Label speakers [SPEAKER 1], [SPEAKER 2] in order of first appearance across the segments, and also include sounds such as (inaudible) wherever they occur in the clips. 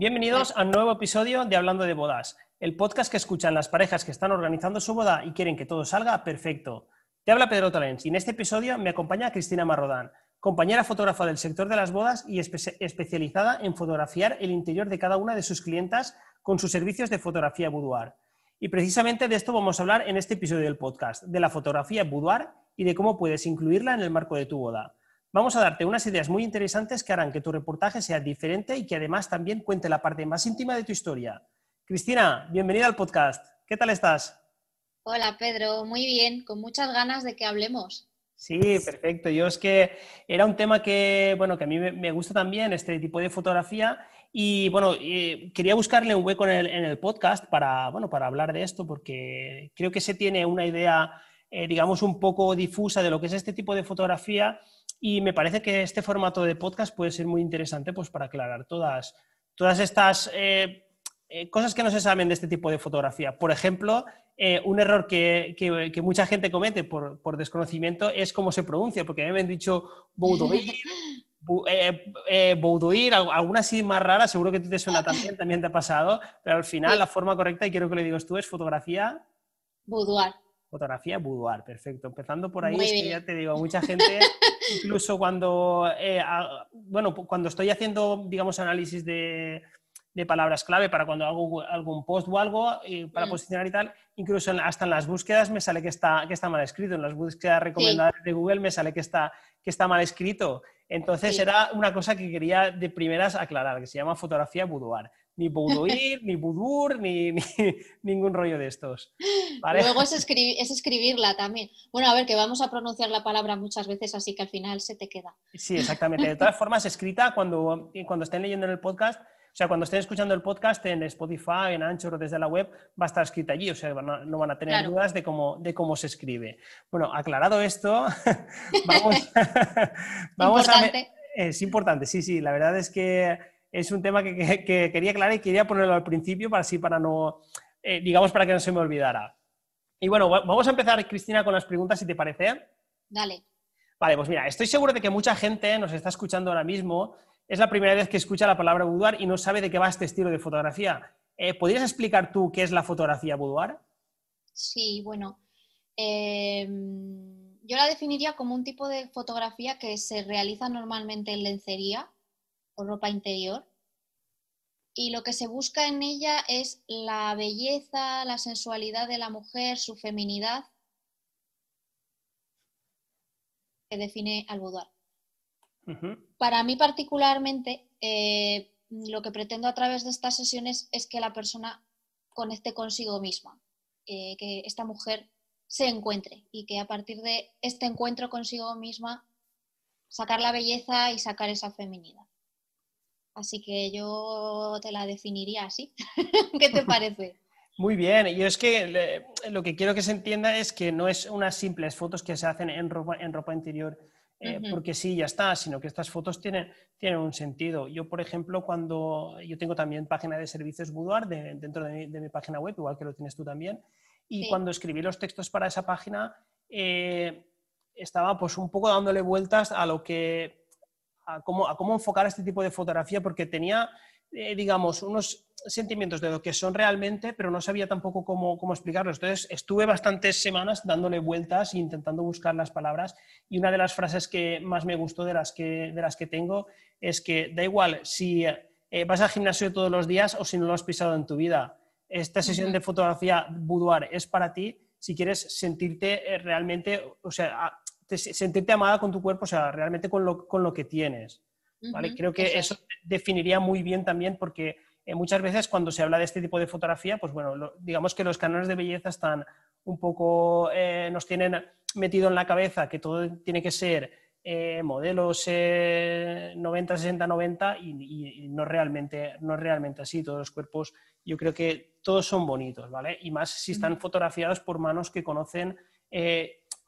[SPEAKER 1] Bienvenidos a un nuevo episodio de Hablando de Bodas, el podcast que escuchan las parejas que están organizando su boda y quieren que todo salga perfecto. Te habla Pedro Talens y en este episodio me acompaña Cristina Marrodán, compañera fotógrafa del sector de las bodas y especializada en fotografiar el interior de cada una de sus clientas con sus servicios de fotografía boudoir. Y precisamente de esto vamos a hablar en este episodio del podcast, de la fotografía boudoir y de cómo puedes incluirla en el marco de tu boda. Vamos a darte unas ideas muy interesantes que harán que tu reportaje sea diferente y que además también cuente la parte más íntima de tu historia. Cristina, bienvenida al podcast. ¿Qué tal estás?
[SPEAKER 2] Hola Pedro, muy bien, con muchas ganas de que hablemos.
[SPEAKER 1] Sí, perfecto. Yo es que era un tema que, bueno, que a mí me gusta también, este tipo de fotografía, y bueno, quería buscarle un hueco en el, podcast para, bueno, para hablar de esto, porque creo que se tiene una idea, eh, digamos, un poco difusa de lo que es este tipo de fotografía y me parece que este formato de podcast puede ser muy interesante pues, para aclarar todas, todas estas eh, eh, cosas que no se saben de este tipo de fotografía. Por ejemplo, eh, un error que, que, mucha gente comete por, por, desconocimiento es cómo se pronuncia, porque a mí me han dicho Boudoir, (laughs) Boudoir, alguna así más rara, seguro que tú te suena también, también te ha pasado, pero al final la forma correcta, y quiero que le digas tú, es fotografía.
[SPEAKER 2] Boudoir.
[SPEAKER 1] Fotografía boudoir, perfecto. Empezando por ahí, ya te digo, mucha (laughs) gente, incluso cuando, eh, bueno, cuando estoy haciendo, digamos, análisis de, palabras clave para cuando hago algún post o algo para mm. posicionar y tal, incluso hasta en las búsquedas me sale que está, que está mal escrito, en las búsquedas recomendadas de Google me sale que está, que está mal escrito. Entonces era una cosa que quería de primeras aclarar, que se llama fotografía boudoir ni boudoir, ni boudour, ni, (laughs) ningún rollo de estos.
[SPEAKER 2] Luego es, es, escribirla también. Bueno, a ver, que vamos a pronunciar la palabra muchas veces, así que al final se te queda.
[SPEAKER 1] Sí, exactamente. De todas formas, escrita cuando, cuando estén leyendo en el podcast, o sea, cuando estén escuchando el podcast en Spotify, en Anchor o desde la web, va a estar escrita allí, o sea, no, van a tener dudas de cómo, de cómo se escribe. Bueno, aclarado esto, (laughs) vamos, (laughs) vamos a... Es importante, sí, sí, la verdad es que es un tema que, quería aclarar y quería ponerlo al principio para así, para no, eh, digamos, para que no se me olvidara. Y bueno, vamos a empezar, Cristina, con las preguntas, si te parece.
[SPEAKER 2] Dale.
[SPEAKER 1] Vale, pues mira, estoy seguro de que mucha gente nos está escuchando ahora mismo. Es la primera vez que escucha la palabra boudoir y no sabe de qué va este estilo de fotografía. Eh, ¿Podrías explicar tú qué es la fotografía boudoir?
[SPEAKER 2] Sí, bueno. Em, yo la definiría como un tipo de fotografía que se realiza normalmente en lencería ropa interior. Y lo que se busca en ella es la belleza, la sensualidad de la mujer, su feminidad, que define al boudoir. Para mí particularmente, eh, lo que pretendo a través de estas sesiones es que la persona conecte consigo misma, eh, que esta mujer se encuentre y que a partir de este encuentro consigo misma sacar la belleza y sacar esa feminidad. Así que yo te la definiría así. (laughs) ¿Qué te parece?
[SPEAKER 1] Muy bien, yo es que lo que quiero que se entienda es que no es unas simples fotos que se hacen en ropa, en ropa interior eh, porque sí, ya está, sino que estas fotos tienen, tienen un sentido. Yo, por ejemplo, cuando yo tengo también página de servicios Boudoir dentro de mi, página web, igual que lo tienes tú también, y cuando escribí los textos para esa página, eh, estaba pues un poco dándole vueltas a lo que a cómo, enfocar este tipo de fotografía, porque tenía, eh, digamos, unos sentimientos de lo que son realmente, pero no sabía tampoco cómo, cómo explicarlos. Entonces, estuve bastantes semanas dándole vueltas e intentando buscar las palabras. Y una de las frases que más me gustó de las que, de las que tengo es que da igual si eh, vas al gimnasio todos los días o si no lo has pisado en tu vida. Esta sesión de fotografía boudoir es para ti si quieres sentirte eh, realmente, o sea, sentirte amada con tu cuerpo, o sea, realmente con lo, con lo que tienes. ¿vale? Creo que eso, definiría muy bien también porque eh, muchas veces cuando se habla de este tipo de fotografía, pues bueno, digamos que los cánones de belleza están un poco, eh, nos tienen metido en la cabeza que todo tiene que ser eh, modelos 90, 60, 90 y, no, realmente, no realmente así. Todos los cuerpos, yo creo que todos son bonitos, ¿vale? Y más si están fotografiados por manos que conocen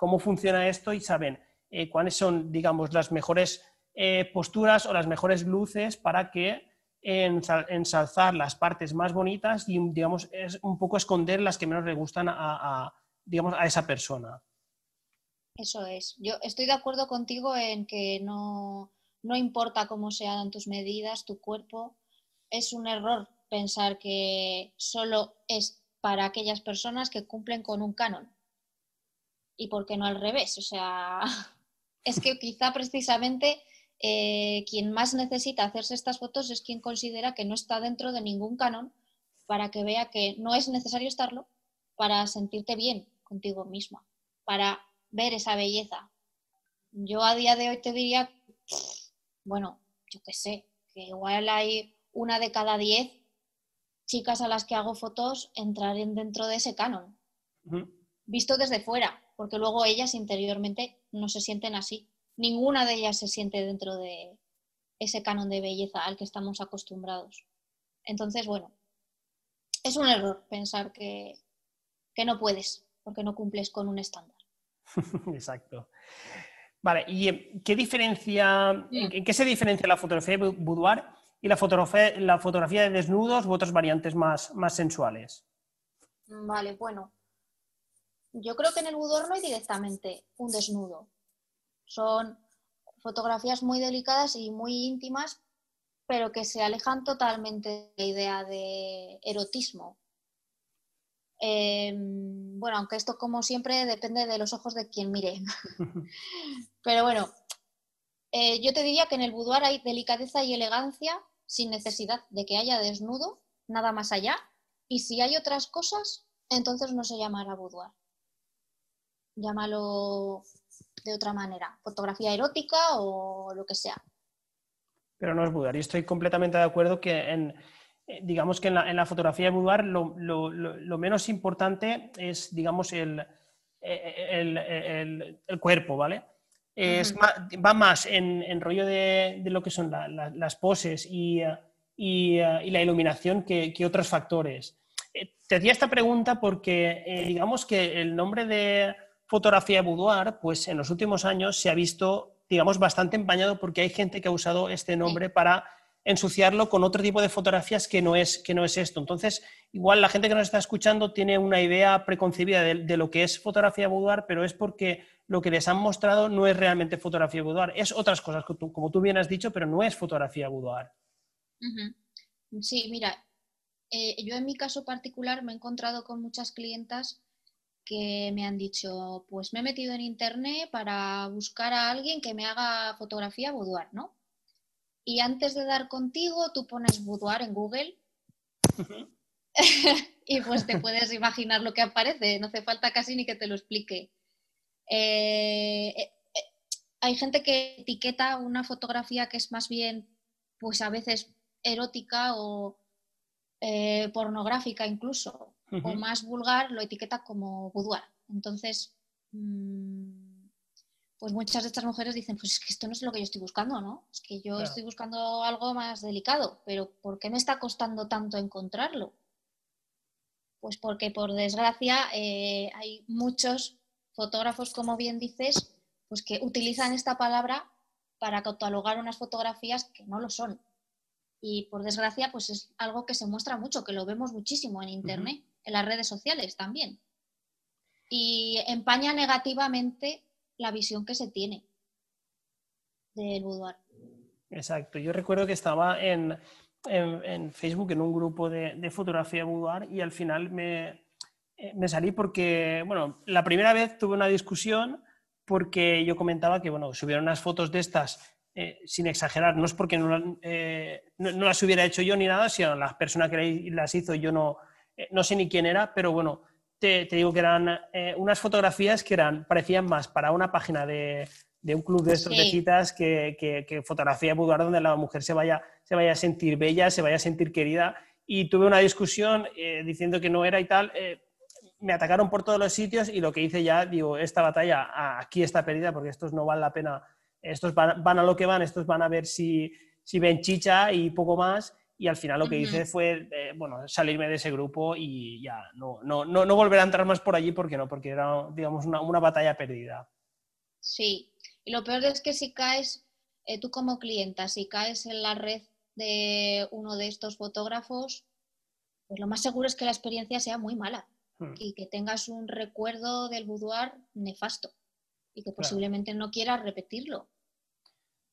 [SPEAKER 1] cómo funciona esto y saben eh, cuáles son, digamos, las mejores eh, posturas o las mejores luces para que ensalzar las partes más bonitas y, digamos, es un poco esconder las que menos le gustan a, digamos, a esa persona.
[SPEAKER 2] Eso es. Yo estoy de acuerdo contigo en que no, no importa cómo sean tus medidas, tu cuerpo, es un error pensar que solo es para aquellas personas que cumplen con un canon. ¿Y por qué no al revés? O sea, (laughs) es que quizá precisamente eh, quien más necesita hacerse estas fotos es quien considera que no está dentro de ningún canon para que vea que no es necesario estarlo para sentirte bien contigo misma, para ver esa belleza. Yo a día de hoy te diría, (sniffs) bueno, yo qué sé, que igual hay una de cada diez chicas a las que hago fotos entraren dentro de ese canon, visto desde fuera, porque luego ellas interiormente no se sienten así ninguna de ellas se siente dentro de ese canon de belleza al que estamos acostumbrados. Entonces, bueno, es un error pensar que, no puedes porque no cumples con un estándar. (laughs)
[SPEAKER 1] Exacto. Vale, ¿y eh, qué diferencia, en qué se diferencia la fotografía de boudoir y la fotografía, la fotografía de desnudos u otras variantes más, más sensuales?
[SPEAKER 2] Vale, bueno. Yo creo que en el boudoir no hay directamente un desnudo. Son fotografías muy delicadas y muy íntimas, pero que se alejan totalmente de la idea de erotismo. Em, bueno, aunque esto como siempre depende de los ojos de quien mire. (laughs) pero bueno, eh, yo te diría que en el boudoir hay delicadeza y elegancia sin necesidad de que haya desnudo, nada más allá. Y si hay otras cosas, entonces no se llamará boudoir. Llámalo de otra manera, fotografía erótica o lo que sea.
[SPEAKER 1] Pero no es boudoir. Y estoy completamente de acuerdo que en, eh, digamos que en la, fotografía de boudoir lo, menos importante es, digamos, el, eh, el, cuerpo, ¿vale? Es, va más en, rollo de, lo que son las poses y, y, la iluminación que, que otros factores. Eh, te hacía esta pregunta porque, digamos que el nombre de fotografía boudoir, pues en los últimos años se ha visto, digamos, bastante empañado porque hay gente que ha usado este nombre para ensuciarlo con otro tipo de fotografías que no es, que no es esto. Entonces, igual la gente que nos está escuchando tiene una idea preconcebida de, lo que es fotografía boudoir, pero es porque lo que les han mostrado no es realmente fotografía boudoir, es otras cosas, como tú bien has dicho, pero no es fotografía boudoir.
[SPEAKER 2] Sí, mira, eh, yo en mi caso particular me he encontrado con muchas clientas que me han dicho, pues me he metido en internet para buscar a alguien que me haga fotografía boudoir, ¿no? Y antes de dar contigo, tú pones boudoir en Google (laughs) y pues te puedes imaginar lo que aparece, no hace falta casi ni que te lo explique. Eh, eh, eh, hay gente que etiqueta una fotografía que es más bien, pues a veces erótica o pornográfica incluso, o más vulgar lo etiqueta como boudoir. Entonces, mm, pues muchas de estas mujeres dicen, pues es que esto no es lo que yo estoy buscando, ¿no? Es que yo estoy buscando algo más delicado, pero ¿por qué me está costando tanto encontrarlo? Pues porque por desgracia eh, hay muchos fotógrafos, como bien dices, pues que utilizan esta palabra para catalogar unas fotografías que no lo son. Y por desgracia, pues es algo que se muestra mucho, que lo vemos muchísimo en Internet en las redes sociales también. Y empaña negativamente la visión que se tiene del boudoir.
[SPEAKER 1] Exacto. Yo recuerdo que estaba en, Facebook en un grupo de, fotografía boudoir y al final me, eh, me, salí porque, bueno, la primera vez tuve una discusión porque yo comentaba que, bueno, subieron unas fotos de estas eh, sin exagerar, no es porque no, eh, no, no, las hubiera hecho yo ni nada, sino la persona que las hizo yo no, eh, no sé ni quién era, pero bueno, te, digo que eran eh, unas fotografías que eran, parecían más para una página de, un club de estos de citas que, que, fotografía boudoir donde la mujer se vaya, se vaya a sentir bella, se vaya a sentir querida. Y tuve una discusión eh, diciendo que no era y tal. me atacaron por todos los sitios y lo que hice ya, digo, esta batalla aquí está perdida porque estos no valen la pena. Estos van, van a lo que van, estos van a ver si, si ven chicha y poco más y al final lo que hice fue eh, bueno, salirme de ese grupo y ya no, no, no, no, volver a entrar más por allí porque no, porque era digamos una, una batalla perdida.
[SPEAKER 2] Sí, y lo peor es que si caes, eh, tú como clienta, si caes en la red de uno de estos fotógrafos, pues lo más seguro es que la experiencia sea muy mala hmm. y que tengas un recuerdo del boudoir nefasto y que posiblemente no quieras repetirlo.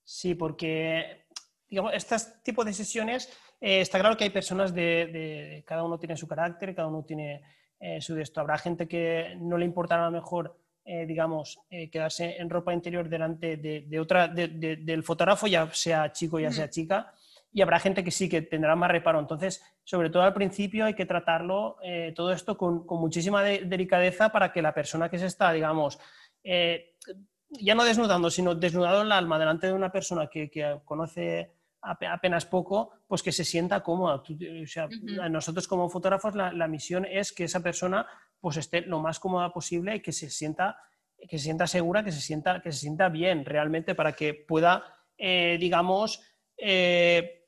[SPEAKER 1] Sí, porque digamos, este tipo de sesiones, eh, está claro que hay personas de, cada uno tiene su carácter, cada uno tiene eh, su de esto. Habrá gente que no le importará a lo mejor, eh, digamos, quedarse en ropa interior delante de, otra, del fotógrafo, ya sea chico, ya sea chica, y habrá gente que sí, que tendrá más reparo. Entonces, sobre todo al principio hay que tratarlo todo esto con, muchísima delicadeza para que la persona que se está, digamos, ya no desnudando, sino desnudado el alma delante de una persona que, que conoce apenas poco, pues que se sienta cómoda. O sea, Nosotros como fotógrafos la, misión es que esa persona pues esté lo más cómoda posible y que se sienta, que se sienta segura, que se sienta, que se sienta bien realmente para que pueda, eh, digamos, eh,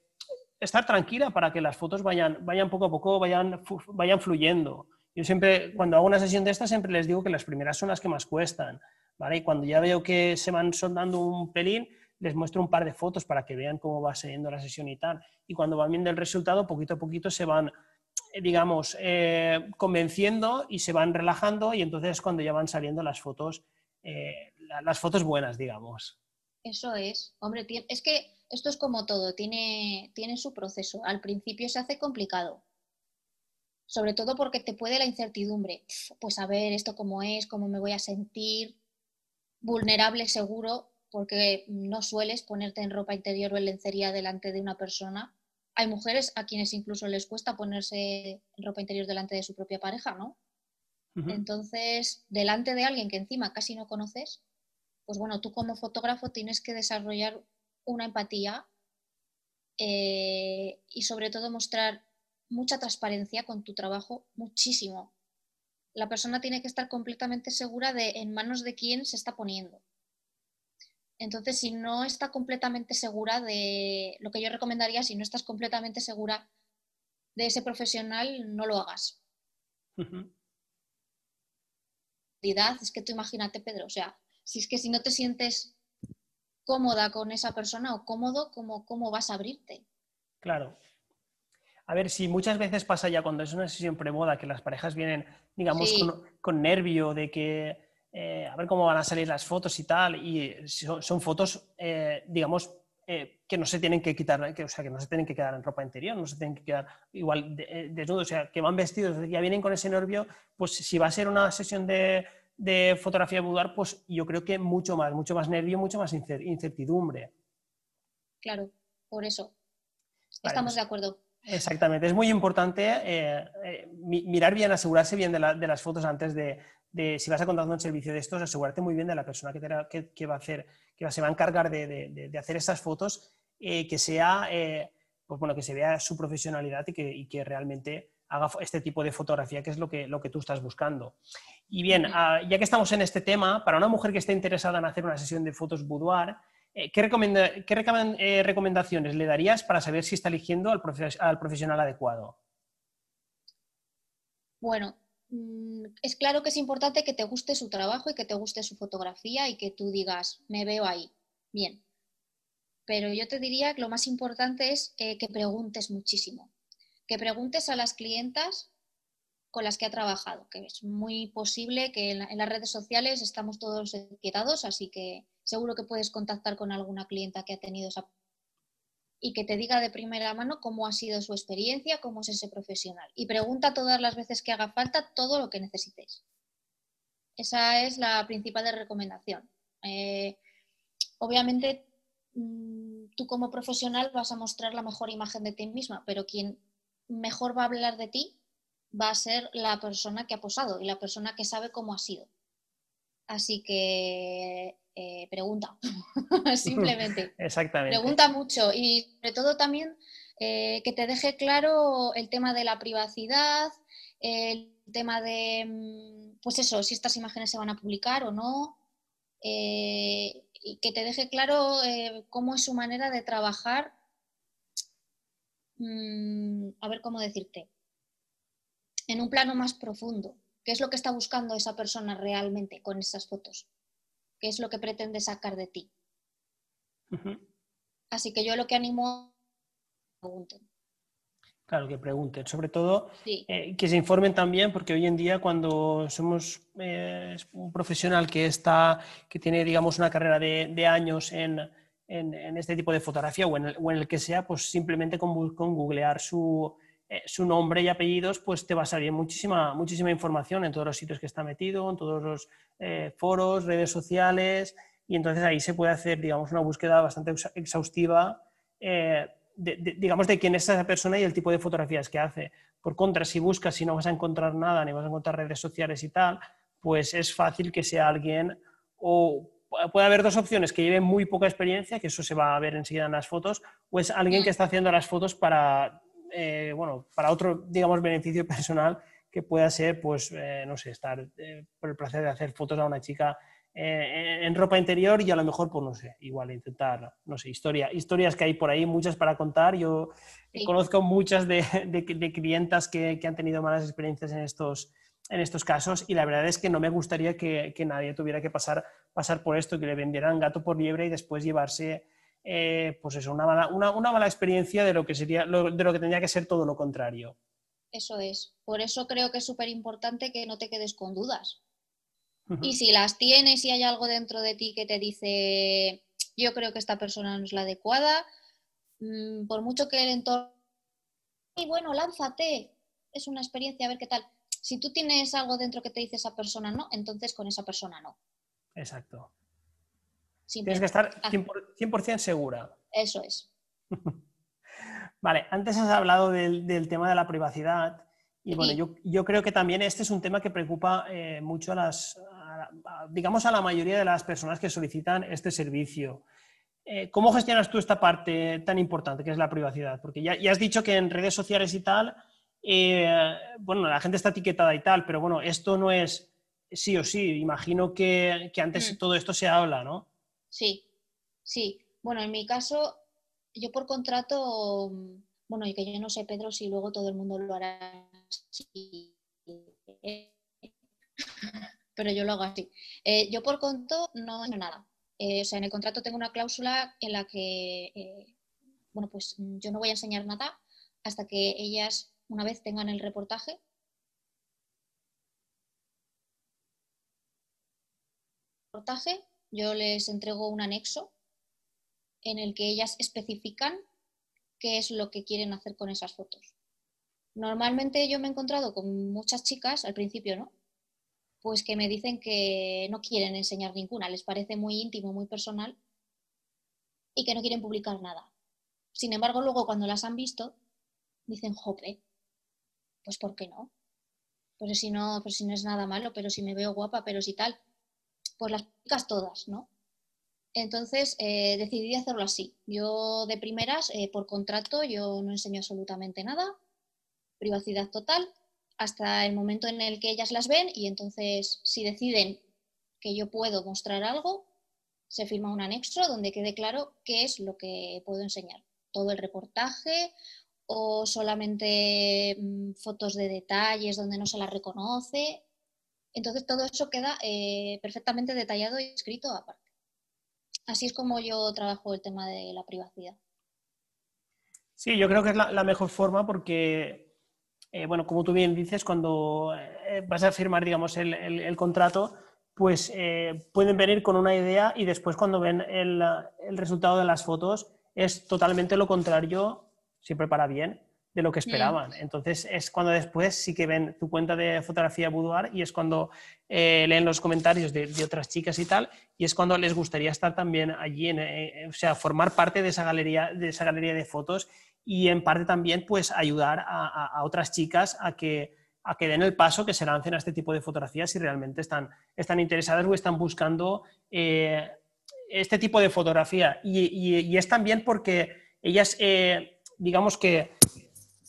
[SPEAKER 1] estar tranquila para que las fotos vayan, vayan poco a poco, vayan, vayan fluyendo. Yo siempre, cuando hago una sesión de estas, siempre les digo que las primeras son las que más cuestan, ¿vale? Y cuando ya veo que se van soldando un pelín, les muestro un par de fotos para que vean cómo va saliendo la sesión y tal. Y cuando van viendo el resultado, poquito a poquito se van, eh, digamos, eh, convenciendo y se van relajando y entonces es cuando ya van saliendo las fotos, eh, las fotos buenas, digamos.
[SPEAKER 2] Eso es. Hombre, es que esto es como todo, tiene, tiene su proceso. Al principio se hace complicado. Sobre todo porque te puede la incertidumbre. Pues a ver esto cómo es, cómo me voy a sentir. Vulnerable seguro, porque no sueles ponerte en ropa interior o en lencería delante de una persona. Hay mujeres a quienes incluso les cuesta ponerse en ropa interior delante de su propia pareja, ¿no? Entonces, delante de alguien que encima casi no conoces, pues bueno, tú como fotógrafo tienes que desarrollar una empatía eh, y sobre todo mostrar mucha transparencia con tu trabajo, muchísimo. La persona tiene que estar completamente segura de en manos de quién se está poniendo. Entonces, si no está completamente segura de lo que yo recomendaría, si no estás completamente segura de ese profesional, no lo hagas. Es que tú imagínate, Pedro, o sea, si es que si no te sientes cómoda con esa persona o cómodo, ¿cómo, cómo vas a abrirte?
[SPEAKER 1] Claro. A ver, si muchas veces pasa ya cuando es una sesión premoda que las parejas vienen, digamos, con nervio de que eh, a ver cómo van a salir las fotos y tal, y son, fotos, eh, digamos, eh, que no se tienen que quitar, que, o sea, que no se tienen que quedar en ropa interior, no se tienen que quedar igual desnudos, o sea, que van vestidos, ya vienen con ese nervio, pues si va a ser una sesión de, fotografía de boudoir, pues yo creo que mucho más, mucho más nervio, mucho más incertidumbre.
[SPEAKER 2] Claro, por eso. Estamos pues de acuerdo.
[SPEAKER 1] Exactamente, es muy importante mirar bien, asegurarse bien de, las fotos antes de, si vas a contratar un servicio de estos, asegúrate muy bien de la persona que, va a hacer, que se va a encargar de, hacer estas fotos, eh, que sea, eh, pues bueno, que se vea su profesionalidad y que, realmente haga este tipo de fotografía, que es lo que, lo que tú estás buscando. Y bien, ah, ya que estamos en este tema, para una mujer que esté interesada en hacer una sesión de fotos boudoir, eh, ¿qué, recomendaciones le darías para saber si está eligiendo al, al profesional adecuado?
[SPEAKER 2] Bueno, Mm, es claro que es importante que te guste su trabajo y que te guste su fotografía y que tú digas, me veo ahí, bien. Pero yo te diría que lo más importante es eh, que preguntes muchísimo, que preguntes a las clientas con las que ha trabajado, que es muy posible que en, en las redes sociales estamos todos etiquetados, así que seguro que puedes contactar con alguna clienta que ha tenido esa y que te diga de primera mano cómo ha sido su experiencia, cómo es ese profesional. Y pregunta todas las veces que haga falta todo lo que necesites. Esa es la principal recomendación. Eh, obviamente, mm, tú como profesional vas a mostrar la mejor imagen de ti misma, pero quien mejor va a hablar de ti va a ser la persona que ha posado y la persona que sabe cómo ha sido. Así que eh, pregunta, (laughs) simplemente. (laughs)
[SPEAKER 1] Exactamente.
[SPEAKER 2] Pregunta mucho y sobre todo también eh, que te deje claro el tema de la privacidad, el tema de, mm, pues eso, si estas imágenes se van a publicar o no, eh, y que te deje claro cómo es su manera de trabajar, mm, a ver cómo decirte, en un plano más profundo. ¿Qué es lo que está buscando esa persona realmente con esas fotos? ¿Qué es lo que pretende sacar de ti? Así que yo lo que animo a pregunten.
[SPEAKER 1] Claro, que pregunten. Sobre todo, eh, que se informen también, porque hoy en día cuando somos eh, un profesional que, está, que tiene, digamos, una carrera de, años en, en, este tipo de fotografía o en, el, que sea, pues simplemente con, con googlear su, eh, su, nombre y apellidos, pues te va a salir muchísima, muchísima información en todos los sitios que está metido, en todos los eh, foros, redes sociales, y entonces ahí se puede hacer, digamos, una búsqueda bastante exhaustiva, eh, digamos, de quién es esa persona y el tipo de fotografías que hace. Por contra, si buscas y no vas a encontrar nada, ni vas a encontrar redes sociales y tal, pues es fácil que sea alguien o puede haber dos opciones, que lleve muy poca experiencia, que eso se va a ver enseguida en las fotos, o es alguien que está haciendo las fotos para, eh, bueno, para otro, digamos, beneficio (laughs) personal que pueda ser, pues, eh, no sé, estar eh, por el placer de hacer fotos a una chica en ropa interior y a lo mejor, pues, no sé, igual intentar, no sé, historia, historias que hay por ahí, muchas para contar. Yo conozco muchas de, de, clientas que, que han tenido malas experiencias en estos en estos casos y la verdad es que no me gustaría que, nadie tuviera que pasar, pasar por esto, que le vendieran gato por liebre y después llevarse eh, pues eso, una mala, una, mala experiencia de lo, que sería, de lo que tendría que ser todo lo contrario.
[SPEAKER 2] Eso es. Por eso creo que es súper importante que no te quedes con dudas. Y si las tienes y hay algo dentro de ti que te dice, yo creo que esta persona no es la adecuada, mm, por mucho que el entorno, y bueno, lánzate, es una experiencia, a ver qué tal si tú tienes algo dentro que te dice esa persona no, entonces con esa persona no.
[SPEAKER 1] Exacto. Tienes que estar 100%, segura.
[SPEAKER 2] Eso es. (laughs)
[SPEAKER 1] vale, antes has hablado del, tema de la privacidad y bueno, yo, creo que también este es un tema que preocupa eh, mucho a las, digamos, a la mayoría de las personas que solicitan este servicio. Eh, ¿Cómo gestionas tú esta parte tan importante que es la privacidad? Porque ya, ya has dicho que en redes sociales y tal eh, bueno, la gente está etiquetada y tal, pero bueno, esto no es sí o sí. Imagino que, antes mm. todo esto se habla, ¿no?
[SPEAKER 2] Sí, sí. Bueno, en mi caso, yo por contrato, bueno, y que yo no sé, Pedro, si luego todo el mundo lo hará así. (laughs) pero yo lo hago así. Eh, yo por conto no he nada. Eh, o sea, en el contrato tengo una cláusula en la que, bueno, pues yo no voy a enseñar nada hasta que ellas una vez tengan el reportaje. reportaje, yo les entrego un anexo en el que ellas especifican qué es lo que quieren hacer con esas fotos. Normalmente yo me he encontrado con muchas chicas, al principio, ¿no? Pues que me dicen que no quieren enseñar ninguna, les parece muy íntimo, muy personal y que no quieren publicar nada. Sin embargo, luego cuando las han visto, dicen, jope, pues ¿por qué no? Pues si no, pues si no es nada malo, pero si me veo guapa, pero si tal, pues las picas todas, ¿no? Entonces eh, decidí hacerlo así. Yo de primeras, eh, por contrato, yo no enseño absolutamente nada, privacidad total, hasta el momento en el que ellas las ven y entonces si deciden que yo puedo mostrar algo, se firma un anexo donde quede claro qué es lo que puedo enseñar. Todo el reportaje o solamente mm, fotos de detalles donde no se las reconoce. Entonces todo eso queda eh, perfectamente detallado y escrito aparte. Así es como yo trabajo el tema de la privacidad.
[SPEAKER 1] Sí, yo creo que es la, mejor forma porque, eh, bueno, como tú bien dices, cuando eh, vas a firmar, digamos, el, contrato, pues pueden venir con una idea y después cuando ven el, el resultado de las fotos es totalmente lo contrario siempre para bien de lo que esperaban. Entonces es cuando después sí que ven tu cuenta de fotografía boudoir y es cuando eh, leen los comentarios de, otras chicas y tal, y es cuando les gustaría estar también allí, en, eh, o sea, formar parte de esa galería de, esa galería de fotos y en parte también pues ayudar a, otras chicas a que, a que den el paso, que se lancen a este tipo de fotografías si realmente están, están interesadas o están buscando eh, este tipo de fotografía. Y, es también porque ellas digamos que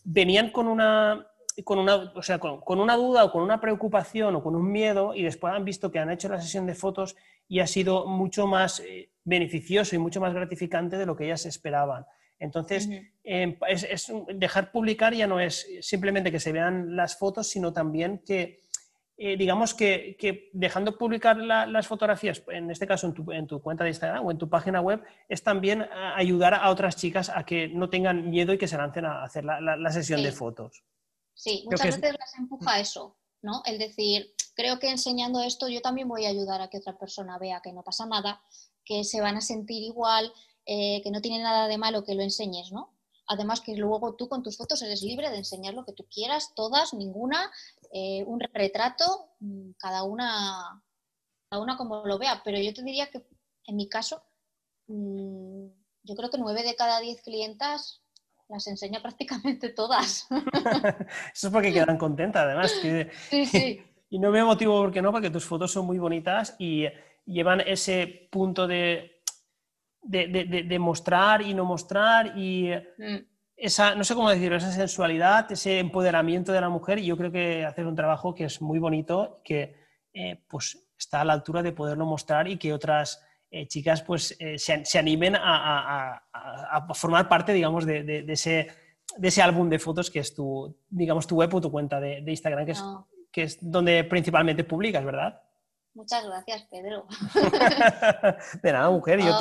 [SPEAKER 1] venían con una, con una, o sea, con, una duda o con una preocupación o con un miedo y después han visto que han hecho la sesión de fotos y ha sido mucho más eh, beneficioso y mucho más gratificante de lo que ellas esperaban. Entonces, em, es, dejar publicar ya no es simplemente que se vean las fotos, sino también que eh, digamos que, dejando publicar las fotografías, en este caso en tu, cuenta de Instagram o en tu página web, es también ayudar a otras chicas a que no tengan miedo y que se lancen a hacer la, sesión de fotos.
[SPEAKER 2] Sí, muchas veces las empuja eso, ¿no? El decir, creo que enseñando esto yo también voy a ayudar a que otra persona vea que no pasa nada, que se van a sentir igual que no tiene nada de malo que lo enseñes, ¿no? Además que luego tú con tus fotos eres libre de enseñar lo que tú quieras, todas, ninguna, un retrato, mm, cada una, cada una como lo vea. Pero yo te diría que en mi caso, mm, yo creo que nueve de cada diez clientas las enseña (laughs) prácticamente todas. (laughs)
[SPEAKER 1] Eso es porque quedan contentas, además. (laughs)
[SPEAKER 2] sí, sí.
[SPEAKER 1] Y no me motivo por qué no, porque tus fotos son muy bonitas y llevan ese punto de, de, mostrar y no mostrar y mm. esa, no sé cómo decirlo, esa sensualidad, ese empoderamiento de la mujer. Y yo creo que hacer un trabajo que es muy bonito, que eh, pues está a la altura de poderlo mostrar y que otras eh, chicas pues eh, se, animen a, formar parte, digamos, de, ese, de ese álbum de fotos que es tu, digamos, tu web o tu cuenta de, Instagram, que es, que es donde principalmente publicas, ¿verdad?
[SPEAKER 2] Muchas gracias, Pedro. (laughs)
[SPEAKER 1] de nada, mujer. Yo